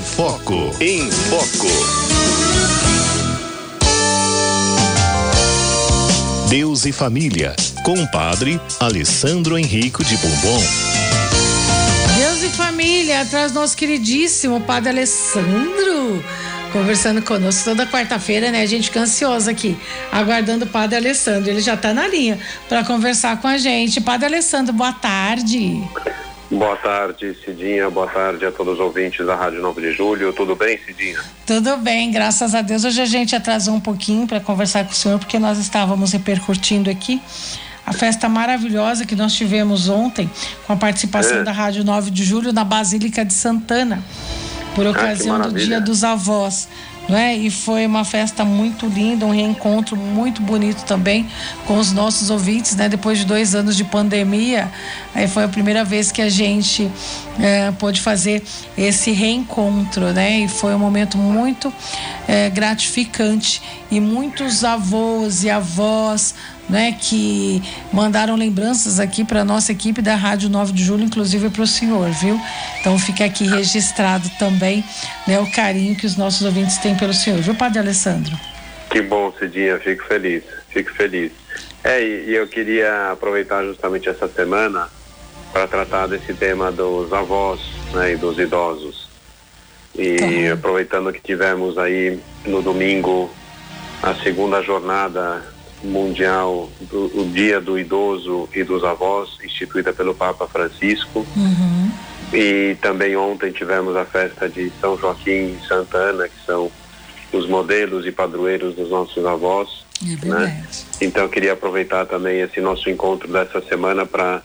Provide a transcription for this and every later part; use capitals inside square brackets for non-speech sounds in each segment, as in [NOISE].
Foco. Em Foco. Deus e Família, com o padre Alessandro Henrico de Bombom. Deus e Família, traz nosso queridíssimo padre Alessandro conversando conosco toda quarta-feira, né? A gente fica ansiosa aqui, aguardando o Padre Alessandro. Ele já está na linha para conversar com a gente. Padre Alessandro, boa tarde. Boa tarde, Cidinha. Boa tarde a todos os ouvintes da Rádio 9 de Julho. Tudo bem, Cidinha? Tudo bem, graças a Deus. Hoje a gente atrasou um pouquinho para conversar com o senhor, porque nós estávamos repercutindo aqui a festa maravilhosa que nós tivemos ontem, com a participação é. da Rádio 9 de Julho na Basílica de Santana, por ah, ocasião ah, do Dia dos Avós né? E foi uma festa muito linda, um reencontro muito bonito também com os nossos ouvintes, né? Depois de dois anos de pandemia, aí foi a primeira vez que a gente é, pôde fazer esse reencontro, né? E foi um momento muito é, gratificante e muitos avós e avós né, que mandaram lembranças aqui para nossa equipe da Rádio 9 de Julho, inclusive para o senhor, viu? Então fica aqui registrado também né, o carinho que os nossos ouvintes têm pelo senhor, viu, Padre Alessandro? Que bom, Cidinha, fico feliz, fico feliz. É, e, e eu queria aproveitar justamente essa semana para tratar desse tema dos avós né, e dos idosos. E tá. aproveitando que tivemos aí no domingo a segunda jornada mundial do o Dia do Idoso e dos Avós, instituída pelo Papa Francisco. Uhum. E também ontem tivemos a festa de São Joaquim e Santa Ana, que são os modelos e padroeiros dos nossos avós. É né? Então eu queria aproveitar também esse nosso encontro dessa semana para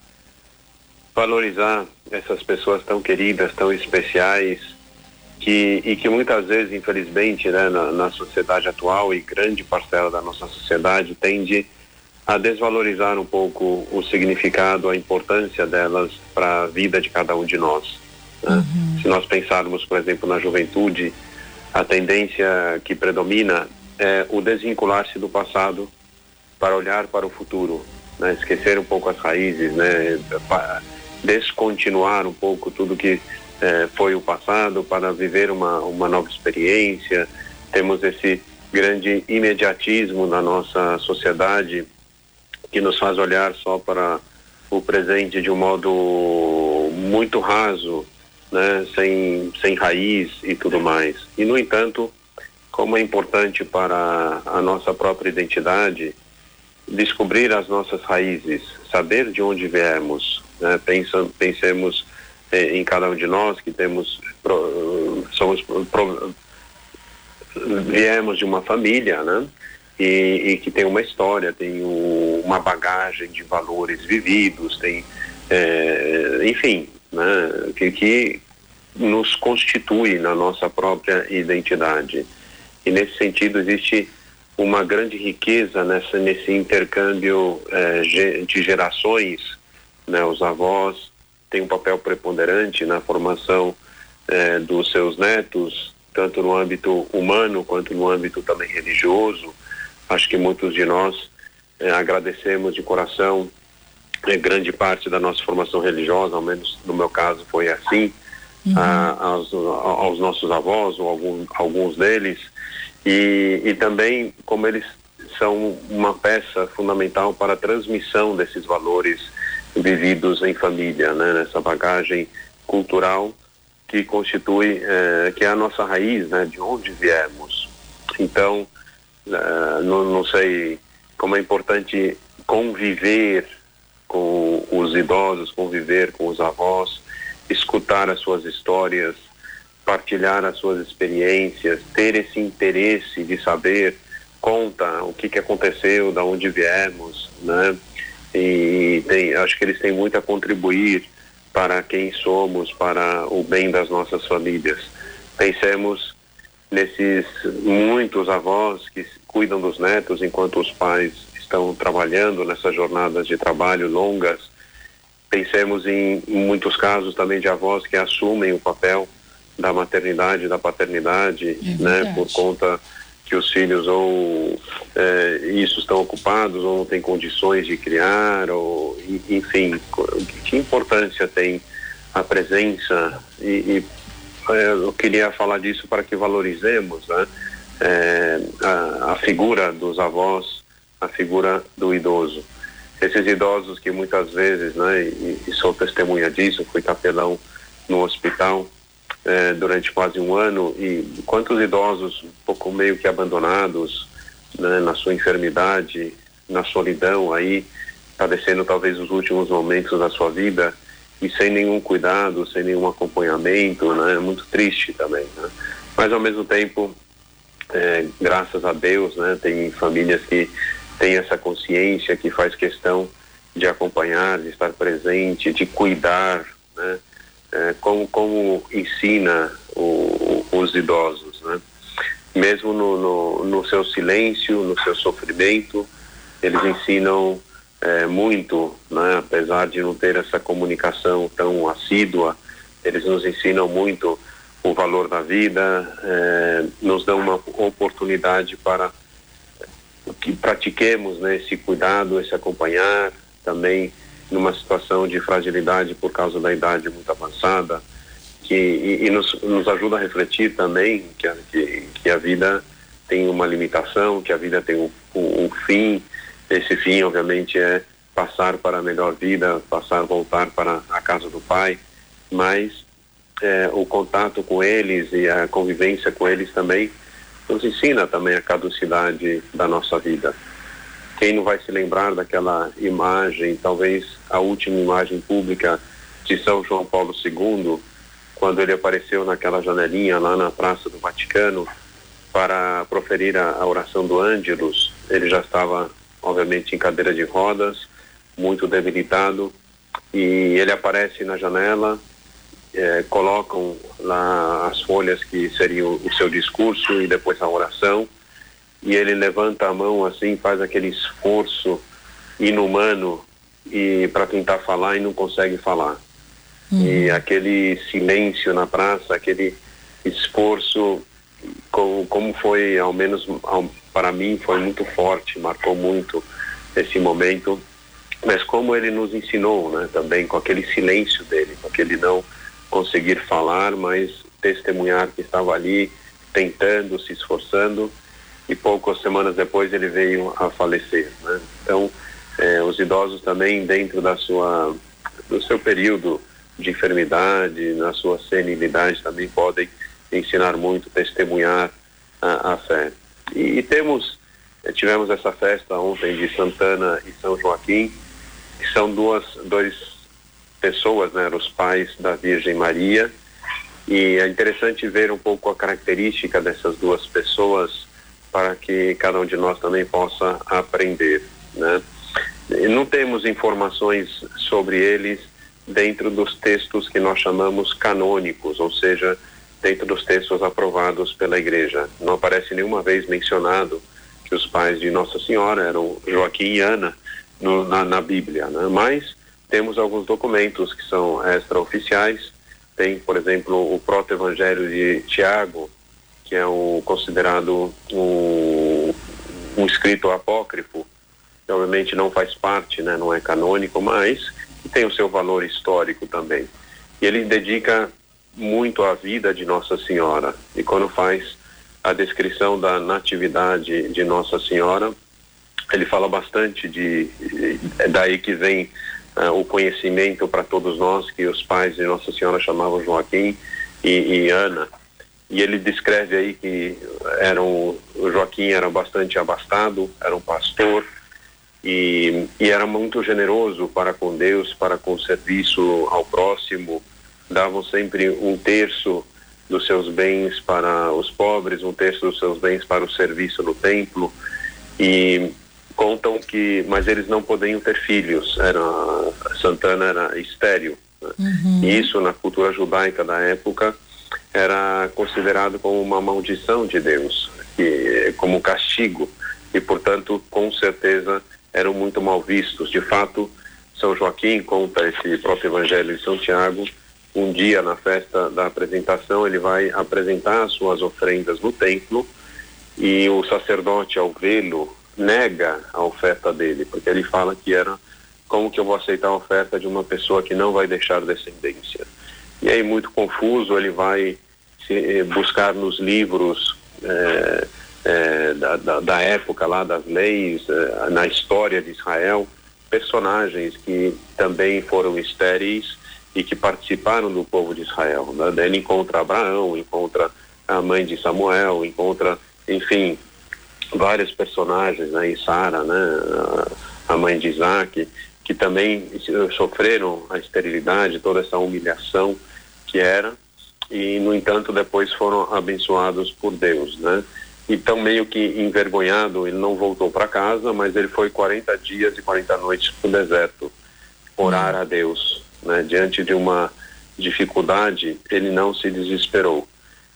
valorizar essas pessoas tão queridas, tão especiais, que, e que muitas vezes, infelizmente, né, na, na, sociedade atual e grande parcela da nossa sociedade tende a desvalorizar um pouco o significado, a importância delas para a vida de cada um de nós. Né? Uhum. Se nós pensarmos, por exemplo, na juventude, a tendência que predomina é o desvincular-se do passado para olhar para o futuro, né? esquecer um pouco as raízes, né? descontinuar um pouco tudo que é, foi o passado para viver uma, uma nova experiência. Temos esse grande imediatismo na nossa sociedade que nos faz olhar só para o presente de um modo muito raso, né, sem, sem raiz e tudo mais. E, no entanto, como é importante para a nossa própria identidade descobrir as nossas raízes, saber de onde viemos, né, pensam, pensemos em cada um de nós que temos somos viemos de uma família, né? E, e, que tem uma história, tem o, uma bagagem de valores vividos, tem, é, enfim, né? Que, que nos constitui na nossa própria identidade. E nesse sentido existe uma grande riqueza nessa, nesse intercâmbio é, de gerações, né? Os avós, tem um papel preponderante na formação eh, dos seus netos, tanto no âmbito humano quanto no âmbito também religioso. Acho que muitos de nós eh, agradecemos de coração eh, grande parte da nossa formação religiosa, ao menos no meu caso foi assim, uhum. a, aos, aos, nossos avós ou algum, alguns deles, e, e também como eles são uma peça fundamental para a transmissão desses valores vividos em família, né? Nessa bagagem cultural que constitui, eh, que é a nossa raiz, né? De onde viemos. Então, eh, não, não sei como é importante conviver com os idosos, conviver com os avós, escutar as suas histórias, partilhar as suas experiências, ter esse interesse de saber, conta o que, que aconteceu, da onde viemos, né? E tem, acho que eles têm muito a contribuir para quem somos, para o bem das nossas famílias. Pensemos nesses muitos avós que cuidam dos netos enquanto os pais estão trabalhando nessas jornadas de trabalho longas. Pensemos em, muitos casos também de avós que assumem o papel da maternidade, da paternidade, é né, por conta que os filhos ou é, isso estão ocupados ou não têm condições de criar ou enfim que importância tem a presença e, e é, eu queria falar disso para que valorizemos né, é, a, a, figura dos avós, a figura do idoso. Esses idosos que muitas vezes, né, e, e sou testemunha disso, fui capelão no hospital é, durante quase um ano e quantos idosos um pouco meio que abandonados né, na sua enfermidade, na solidão aí, padecendo talvez os últimos momentos da sua vida e sem nenhum cuidado, sem nenhum acompanhamento, né? É muito triste também, né? Mas ao mesmo tempo, é, graças a Deus, né? Tem famílias que têm essa consciência, que faz questão de acompanhar, de estar presente, de cuidar, né? É, como, como ensina o, os idosos, né? Mesmo no, no, no seu silêncio, no seu sofrimento, eles ensinam é, muito, né? apesar de não ter essa comunicação tão assídua, eles nos ensinam muito o valor da vida, é, nos dão uma oportunidade para que pratiquemos né, esse cuidado, esse acompanhar, também numa situação de fragilidade por causa da idade muito avançada, que, e, e nos, nos, ajuda a refletir também que a, que, que a vida tem uma limitação, que a vida tem um, um, um fim, esse fim, obviamente, é passar para a melhor vida, passar, voltar para a casa do Pai, mas é, o contato com eles e a convivência com eles também nos ensina também a caducidade da nossa vida. Quem não vai se lembrar daquela imagem, talvez a última imagem pública de São João Paulo II, quando ele apareceu naquela janelinha lá na Praça do Vaticano para proferir a, a oração do Ângelus, ele já estava obviamente em cadeira de rodas, muito debilitado, e ele aparece na janela, é, colocam lá as folhas que seriam o seu discurso e depois a oração, e ele levanta a mão assim, faz aquele esforço inumano e para tentar falar e não consegue falar. Uhum. E aquele silêncio na praça, aquele esforço, como, como foi, ao menos ao, para mim foi muito forte, marcou muito esse momento, mas como ele nos ensinou, né, também com aquele silêncio dele, com aquele não conseguir falar, mas testemunhar que estava ali tentando, se esforçando e poucas semanas depois ele veio a falecer, né? Então, eh, os idosos também dentro da sua do seu período de enfermidade, na sua senilidade também podem ensinar muito, testemunhar a, a fé. E, e temos, eh, tivemos essa festa ontem de Santana e São Joaquim, que são duas dois pessoas, né, os pais da Virgem Maria, e é interessante ver um pouco a característica dessas duas pessoas para que cada um de nós também possa aprender, né? Não temos informações sobre eles dentro dos textos que nós chamamos canônicos, ou seja, dentro dos textos aprovados pela igreja. Não aparece nenhuma vez mencionado que os pais de Nossa Senhora eram Joaquim e Ana no, na, na, Bíblia, né? Mas temos alguns documentos que são extraoficiais. Tem, por exemplo, o proto-evangelho de Tiago, que é o considerado um, um escrito apócrifo, que obviamente não faz parte, né? Não é canônico, mas tem o seu valor histórico também. E ele dedica muito a vida de Nossa Senhora. E quando faz a descrição da natividade de Nossa Senhora, ele fala bastante de daí que vem uh, o conhecimento para todos nós que os pais de Nossa Senhora chamavam Joaquim e, e Ana. E ele descreve aí que eram o Joaquim era bastante abastado, era um pastor e, e era muito generoso para com Deus, para com o serviço ao próximo davam sempre um terço dos seus bens para os pobres, um terço dos seus bens para o serviço no templo e contam que, mas eles não podiam ter filhos, era Santana era estéril. Né? Uhum. E isso na cultura judaica da época era considerado como uma maldição de Deus, que como castigo e portanto com certeza eram muito mal vistos. De fato, São Joaquim conta esse próprio Evangelho de São Tiago um dia na festa da apresentação ele vai apresentar as suas oferendas no templo e o sacerdote ao vê-lo nega a oferta dele, porque ele fala que era como que eu vou aceitar a oferta de uma pessoa que não vai deixar descendência. E aí muito confuso ele vai se buscar nos livros é, é, da, da, da, época lá das leis, na história de Israel, personagens que também foram estéreis e que participaram do povo de Israel. Né? Ele encontra Abraão, encontra a mãe de Samuel, encontra, enfim, vários personagens, né? E Sara, né? A mãe de Isaac, que também sofreram a esterilidade, toda essa humilhação que era, e no entanto depois foram abençoados por Deus, né? Então meio que envergonhado, ele não voltou para casa, mas ele foi 40 dias e 40 noites para o deserto orar a Deus, né? Diante de uma dificuldade, ele não se desesperou.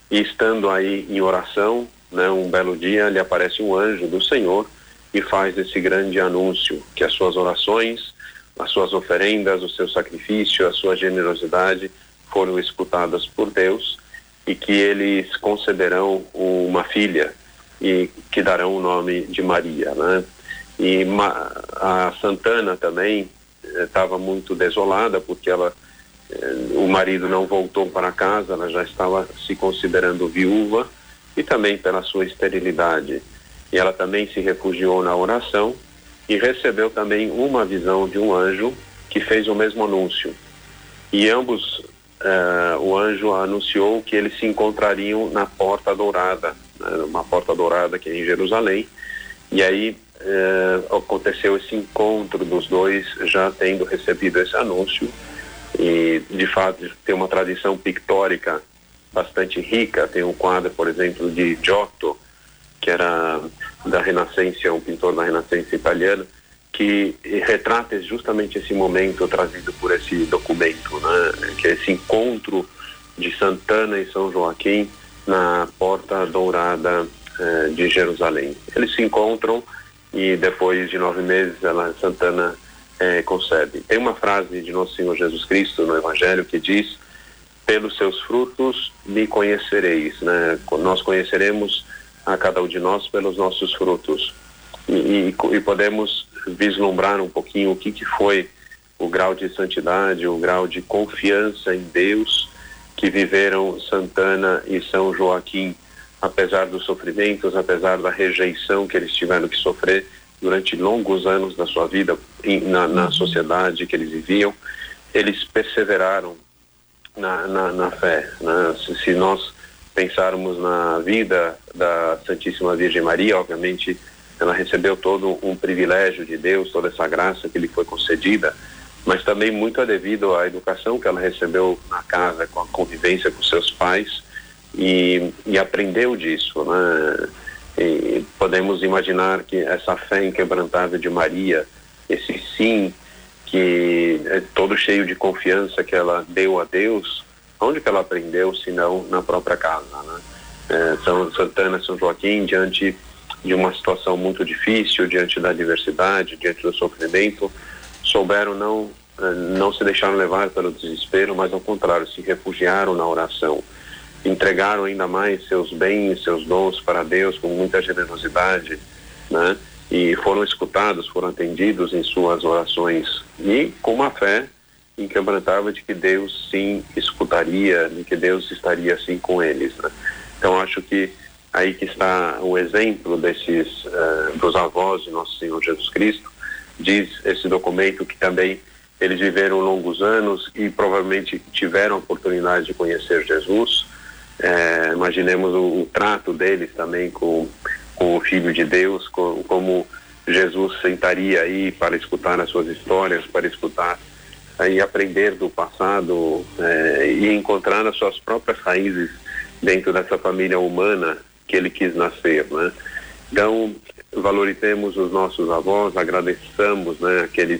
E estando aí em oração, né, um belo dia lhe aparece um anjo do Senhor e faz esse grande anúncio que as suas orações, as suas oferendas, o seu sacrifício, a sua generosidade foram escutadas por Deus e que eles concederão uma filha e que darão o nome de Maria, né? E a Santana também estava eh, muito desolada porque ela eh, o marido não voltou para casa, ela já estava se considerando viúva e também pela sua esterilidade. E ela também se refugiou na oração e recebeu também uma visão de um anjo que fez o mesmo anúncio. E ambos, uh, o anjo anunciou que eles se encontrariam na Porta Dourada, né, uma Porta Dourada que é em Jerusalém. E aí uh, aconteceu esse encontro dos dois, já tendo recebido esse anúncio. E, de fato, tem uma tradição pictórica bastante rica. Tem um quadro, por exemplo, de Giotto, que era da Renascença, um pintor da Renascença italiana, que retrata justamente esse momento trazido por esse documento, né? que é esse encontro de Santana e São Joaquim na Porta Dourada eh, de Jerusalém. Eles se encontram e depois de nove meses ela Santana eh, concebe. Tem uma frase de Nosso Senhor Jesus Cristo no Evangelho que diz pelos seus frutos me conhecereis, né? Nós conheceremos a cada um de nós pelos nossos frutos e, e, e podemos vislumbrar um pouquinho o que que foi o grau de santidade, o grau de confiança em Deus que viveram Santana e São Joaquim, apesar dos sofrimentos, apesar da rejeição que eles tiveram que sofrer durante longos anos da sua vida na, na uhum. sociedade que eles viviam, eles perseveraram na, na, na fé. Né? Se, se, nós pensarmos na vida da Santíssima Virgem Maria, obviamente ela recebeu todo um privilégio de Deus, toda essa graça que lhe foi concedida, mas também muito é devido à educação que ela recebeu na casa, com a convivência com seus pais e, e aprendeu disso, né? E podemos imaginar que essa fé inquebrantável de Maria, esse sim que é todo cheio de confiança que ela deu a Deus, onde que ela aprendeu, se não na própria casa, né? É, São Santana, São Joaquim, diante de uma situação muito difícil, diante da adversidade, diante do sofrimento, souberam não é, não se deixaram levar pelo desespero, mas ao contrário, se refugiaram na oração, entregaram ainda mais seus bens, seus dons para Deus com muita generosidade, né? e foram escutados, foram atendidos em suas orações e com uma fé inquebrantável de que Deus sim escutaria, de que Deus estaria assim com eles. Né? Então acho que aí que está o exemplo desses uh, dos avós de nosso Senhor Jesus Cristo diz esse documento que também eles viveram longos anos e provavelmente tiveram a oportunidade de conhecer Jesus. É, imaginemos o, o, trato deles também com com o Filho de Deus, com, como Jesus sentaria aí para escutar as suas histórias, para escutar e aprender do passado é, e encontrar as suas próprias raízes dentro dessa família humana que ele quis nascer, né? Então, valorizemos os nossos avós, agradeçamos, né, aqueles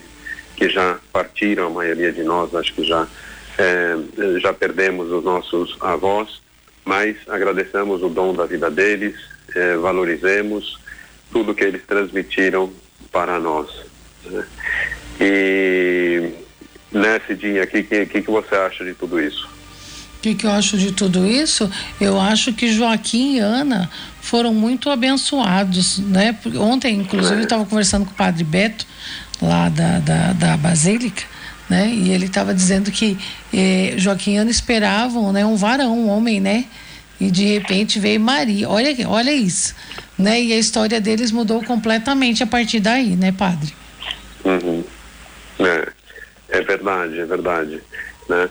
que já partiram, a maioria de nós acho que já é, já perdemos os nossos avós, mas agradecemos o dom da vida deles, é, valorizemos tudo que eles transmitiram para nós. Né? E nesse dia aqui, o que, que, que você acha de tudo isso? O que, que, eu acho de tudo isso? Eu acho que Joaquim e Ana foram muito abençoados, né? Ontem, inclusive, eu estava conversando com o padre Beto, lá da, da, da Basílica, né? E ele estava dizendo que eh, Joaquim e Ana esperavam, né? Um varão, um homem, né? e de repente veio Maria. Olha, olha isso, né? E a história deles mudou completamente a partir daí, né, padre? Uhum. É, é verdade, é verdade, né?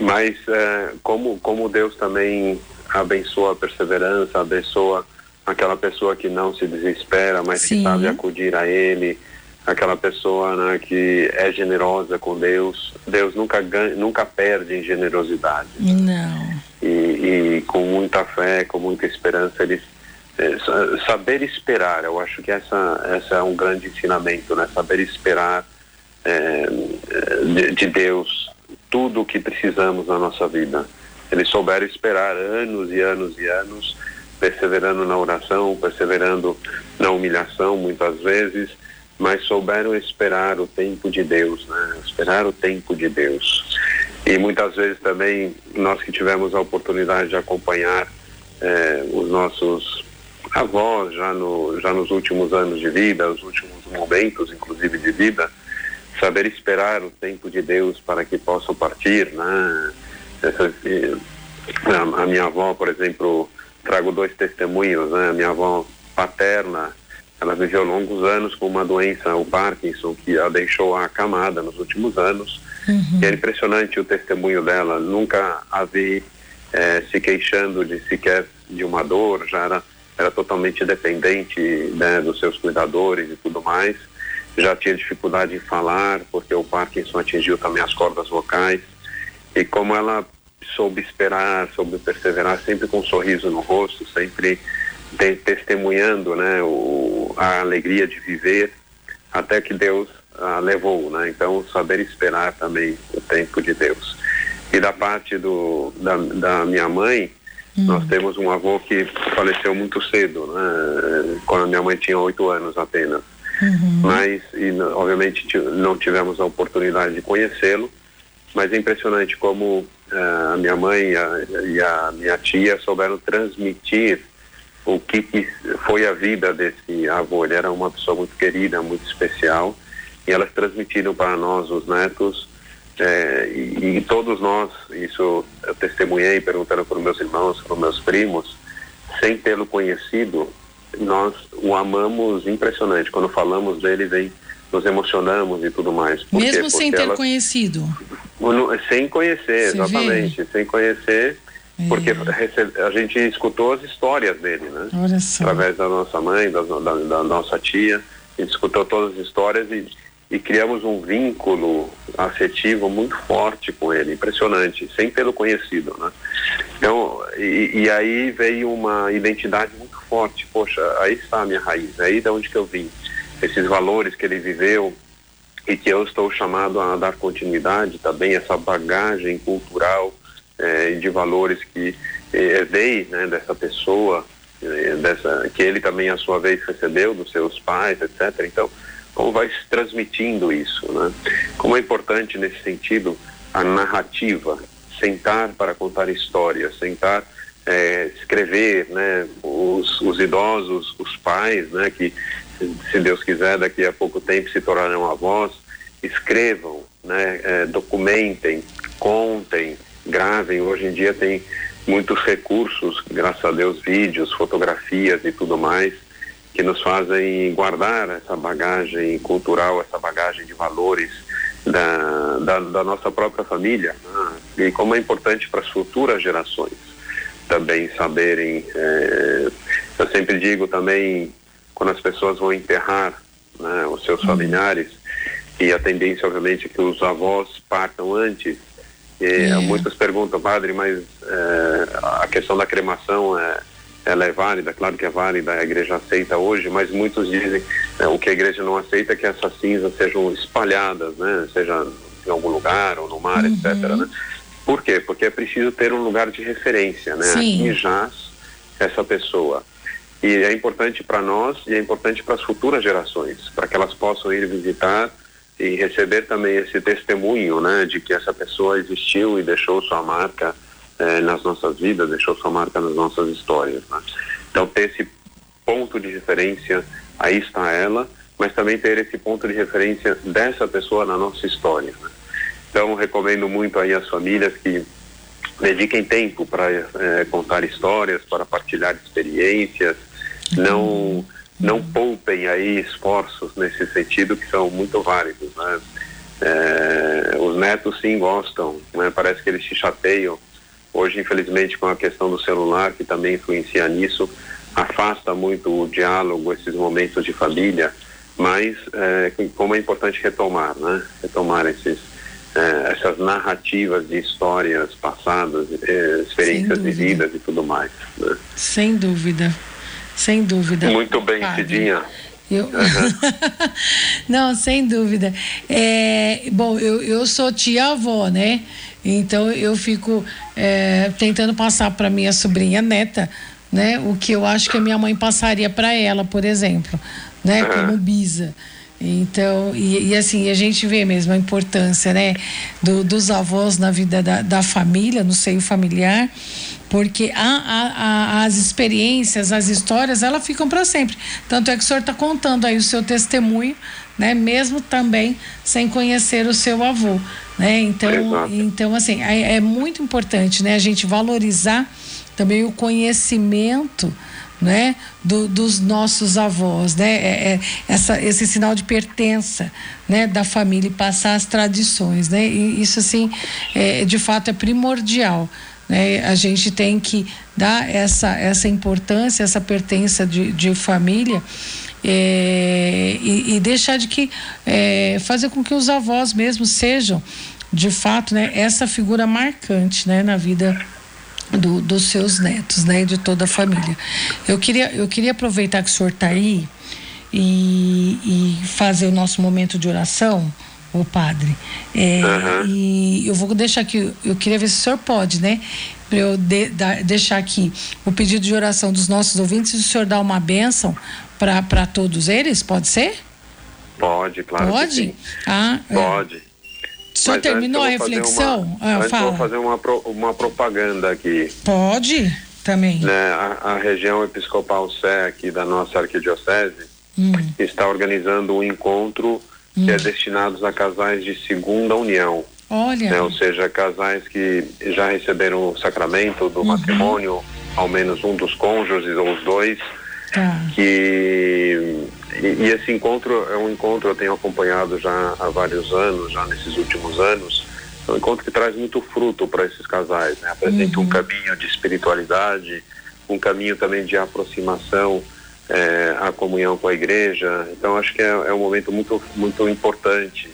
Mas é, como como Deus também abençoa a perseverança, abençoa aquela pessoa que não se desespera, mas Sim. que sabe acudir a Ele, aquela pessoa né, que é generosa com Deus. Deus nunca ganha, nunca perde em generosidade. Não. E, e, com muita fé, com muita esperança, eles é, saber esperar. Eu acho que essa essa é um grande ensinamento, né? Saber esperar é, de, de Deus tudo o que precisamos na nossa vida. Eles souberam esperar anos e anos e anos, perseverando na oração, perseverando na humilhação, muitas vezes mas souberam esperar o tempo de Deus, né? Esperar o tempo de Deus. E muitas vezes também nós que tivemos a oportunidade de acompanhar eh, os nossos avós já no já nos últimos anos de vida, os últimos momentos, inclusive de vida, saber esperar o tempo de Deus para que possam partir, né? Essa, a, a minha avó, por exemplo, trago dois testemunhos, né? A minha avó paterna ela viveu longos anos com uma doença, o Parkinson, que a deixou acamada nos últimos anos. Uhum. E é impressionante o testemunho dela. Nunca a vi eh, se queixando de sequer de uma dor, já era, era totalmente dependente né, dos seus cuidadores e tudo mais. Já tinha dificuldade em falar, porque o Parkinson atingiu também as cordas vocais. E como ela soube esperar, soube perseverar, sempre com um sorriso no rosto, sempre te, testemunhando né, o, a alegria de viver até que Deus a levou, né? Então saber esperar também o tempo de Deus. E da parte do da, da minha mãe, hum. nós temos um avô que faleceu muito cedo, né? Quando a minha mãe tinha oito anos apenas. Uhum. Mas e, obviamente não tivemos a oportunidade de conhecê-lo. Mas é impressionante como uh, a minha mãe e a, e a minha tia souberam transmitir o que, que, foi a vida desse avô. Ele era uma pessoa muito querida, muito especial, e elas transmitiram para nós, os netos, é, e, e, todos nós, isso eu testemunhei perguntando para os meus irmãos, para os meus primos, sem tê-lo conhecido, nós o amamos impressionante. Quando falamos dele, vem, nos emocionamos e tudo mais. Por Mesmo sem ter elas, conhecido? Sem conhecer, Você exatamente. Vê? Sem conhecer porque é. a gente escutou as histórias dele, né? Através da nossa mãe, da, da, da, nossa tia, a gente escutou todas as histórias e, e criamos um vínculo afetivo muito forte com ele, impressionante, sem tê-lo conhecido, né? Então, e, e, aí veio uma identidade muito forte, poxa, aí está a minha raiz, aí de onde que eu vim, esses valores que ele viveu e que eu estou chamado a dar continuidade também, essa bagagem cultural, é, de valores que herdei né, dessa pessoa, é, dessa, que ele também, a sua vez, recebeu dos seus pais, etc. Então, como vai se transmitindo isso? Né? Como é importante, nesse sentido, a narrativa, sentar para contar histórias, sentar, é, escrever, né, os, os idosos, os pais, né, que, se Deus quiser, daqui a pouco tempo se tornarão avós, escrevam, né, é, documentem, contem, gravem. Hoje em dia tem muitos recursos, graças a Deus, vídeos, fotografias e tudo mais, que nos fazem guardar essa bagagem cultural, essa bagagem de valores da, da, da nossa própria família. Né? E como é importante para as futuras gerações também saberem. É, eu sempre digo também, quando as pessoas vão enterrar né, os seus uhum. familiares, e a tendência, obviamente, é que os avós partam antes, e, é. Muitos perguntam, padre, mas é, a questão da cremação é, ela é válida? Claro que é válida, a igreja aceita hoje, mas muitos dizem é, o que a igreja não aceita é que essas cinzas sejam espalhadas, né? Seja em algum lugar ou no mar, uhum. etc. Né? Por quê? Porque é preciso ter um lugar de referência, né? Sim. Aqui jaz essa pessoa. E é importante para nós e é importante para as futuras gerações, para que elas possam ir visitar e receber também esse testemunho, né, de que essa pessoa existiu e deixou sua marca eh, nas nossas vidas, deixou sua marca nas nossas histórias. Né? Então ter esse ponto de referência, aí está ela, mas também ter esse ponto de referência dessa pessoa na nossa história. Né? Então recomendo muito aí às famílias que dediquem tempo para é, contar histórias, para partilhar experiências, não não poupem aí esforços nesse sentido que são muito válidos, né? É, os netos sim gostam, né? Parece que eles se chateiam. Hoje, infelizmente, com a questão do celular, que também influencia nisso, afasta muito o diálogo, esses momentos de família, mas é, como é importante retomar, né? Retomar esses, é, essas narrativas de histórias passadas, é, experiências vividas e tudo mais. Né? Sem dúvida, sem dúvida. Muito bem, Cidinha. Eu... Uhum. [LAUGHS] Não, sem dúvida. É, bom, eu, eu sou tia-avó, né? Então eu fico é, tentando passar para minha sobrinha neta, né? O que eu acho que a minha mãe passaria para ela, por exemplo, né? Uhum. Como bisa. Então, e, e, assim, a gente vê mesmo a importância, né, do, dos avós na vida da, da família, no seio familiar, porque a, a, a, as experiências, as histórias, elas ficam para sempre. Tanto é que o senhor está contando aí o seu testemunho, né, mesmo também sem conhecer o seu avô, né? Então, então assim, é, é muito importante, né, a gente valorizar também o conhecimento né, do, dos nossos avós, né, é, é, essa, esse sinal de pertença, né, da família e passar as tradições, né, e isso assim, é, de fato é primordial, né, a gente tem que dar essa, essa importância, essa pertença de, de família é, e, e, deixar de que é, fazer com que os avós mesmo sejam de fato, né, essa figura marcante, né, na vida do, dos seus netos, né, de toda a família. Eu queria, eu queria aproveitar que o senhor está aí e, e fazer o nosso momento de oração, o padre. É, uhum. E eu vou deixar aqui, eu queria ver se o senhor pode, né? Para eu de, da, deixar aqui o pedido de oração dos nossos ouvintes, se o senhor dá uma bênção para todos eles, pode ser? Pode, claro. Pode? Ah, é. Pode. O senhor terminou a reflexão? Uma, ah, fala. vou fazer uma, uma propaganda aqui. Pode, também. Né, a, a região episcopal Sé aqui da nossa arquidiocese hum. está organizando um encontro hum. que é destinado a casais de segunda união. Olha. Né, ou seja, casais que já receberam o sacramento do uhum. matrimônio, ao menos um dos cônjuges ou os dois, tá. que e, e, esse encontro é um encontro eu tenho acompanhado já há vários anos, já nesses últimos anos. É um encontro que traz muito fruto para esses casais, né? Apresenta uhum. um caminho de espiritualidade, um caminho também de aproximação é, à comunhão com a igreja. Então acho que é, é um momento muito muito importante.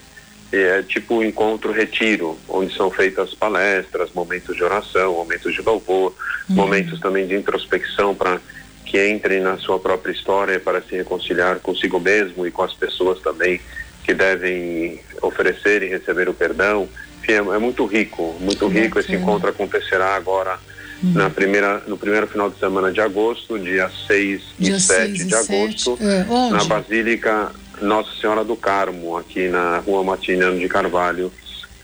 É tipo um encontro retiro, onde são feitas palestras, momentos de oração, momentos de louvor, uhum. momentos também de introspecção para que entrem na sua própria história para se reconciliar consigo mesmo e com as pessoas também que devem oferecer e receber o perdão. Enfim, é, é muito rico, muito rico. Esse encontro acontecerá agora uhum. na primeira, no primeiro final de semana de agosto, dia 6 dia e 7 de agosto, é, na Basílica Nossa Senhora do Carmo, aqui na Rua Matiniano de Carvalho,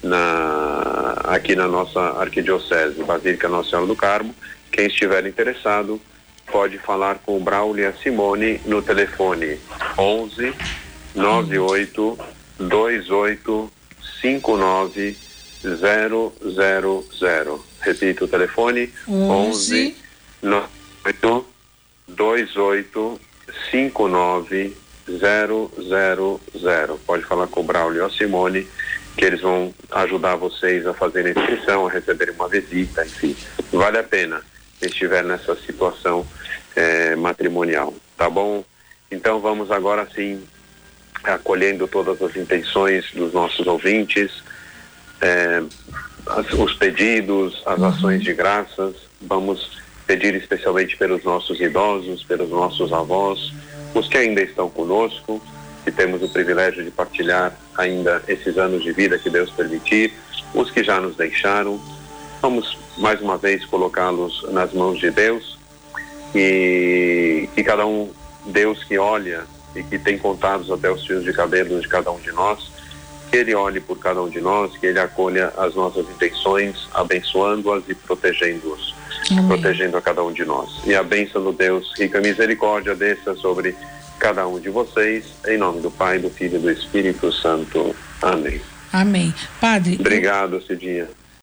na, aqui na nossa arquidiocese, Basílica Nossa Senhora do Carmo. Quem estiver interessado, pode falar com o Braulia Simone no telefone 11 98 28 59 000. Repito o telefone 11 98 28 59 000. Pode falar com o Braulio Simone que eles vão ajudar vocês a fazer a inscrição, a receberem uma visita, enfim. Vale a pena estiver nessa situação é, matrimonial, tá bom? Então vamos agora sim acolhendo todas as intenções dos nossos ouvintes, é, as, os pedidos, as uhum. ações de graças. Vamos pedir especialmente pelos nossos idosos, pelos nossos avós, os que ainda estão conosco, que temos o privilégio de partilhar ainda esses anos de vida que Deus permitir, os que já nos deixaram. Vamos mais uma vez colocá-los nas mãos de Deus e que cada um, Deus que olha e que tem contados até os fios de cabelo de cada um de nós, que Ele olhe por cada um de nós, que Ele acolha as nossas intenções, abençoando-as e protegendo-os, protegendo a cada um de nós. E a bênção do Deus, rica misericórdia, desça sobre cada um de vocês, em nome do Pai, do Filho e do Espírito Santo. Amém. Amém. Padre. Obrigado, Cidinha.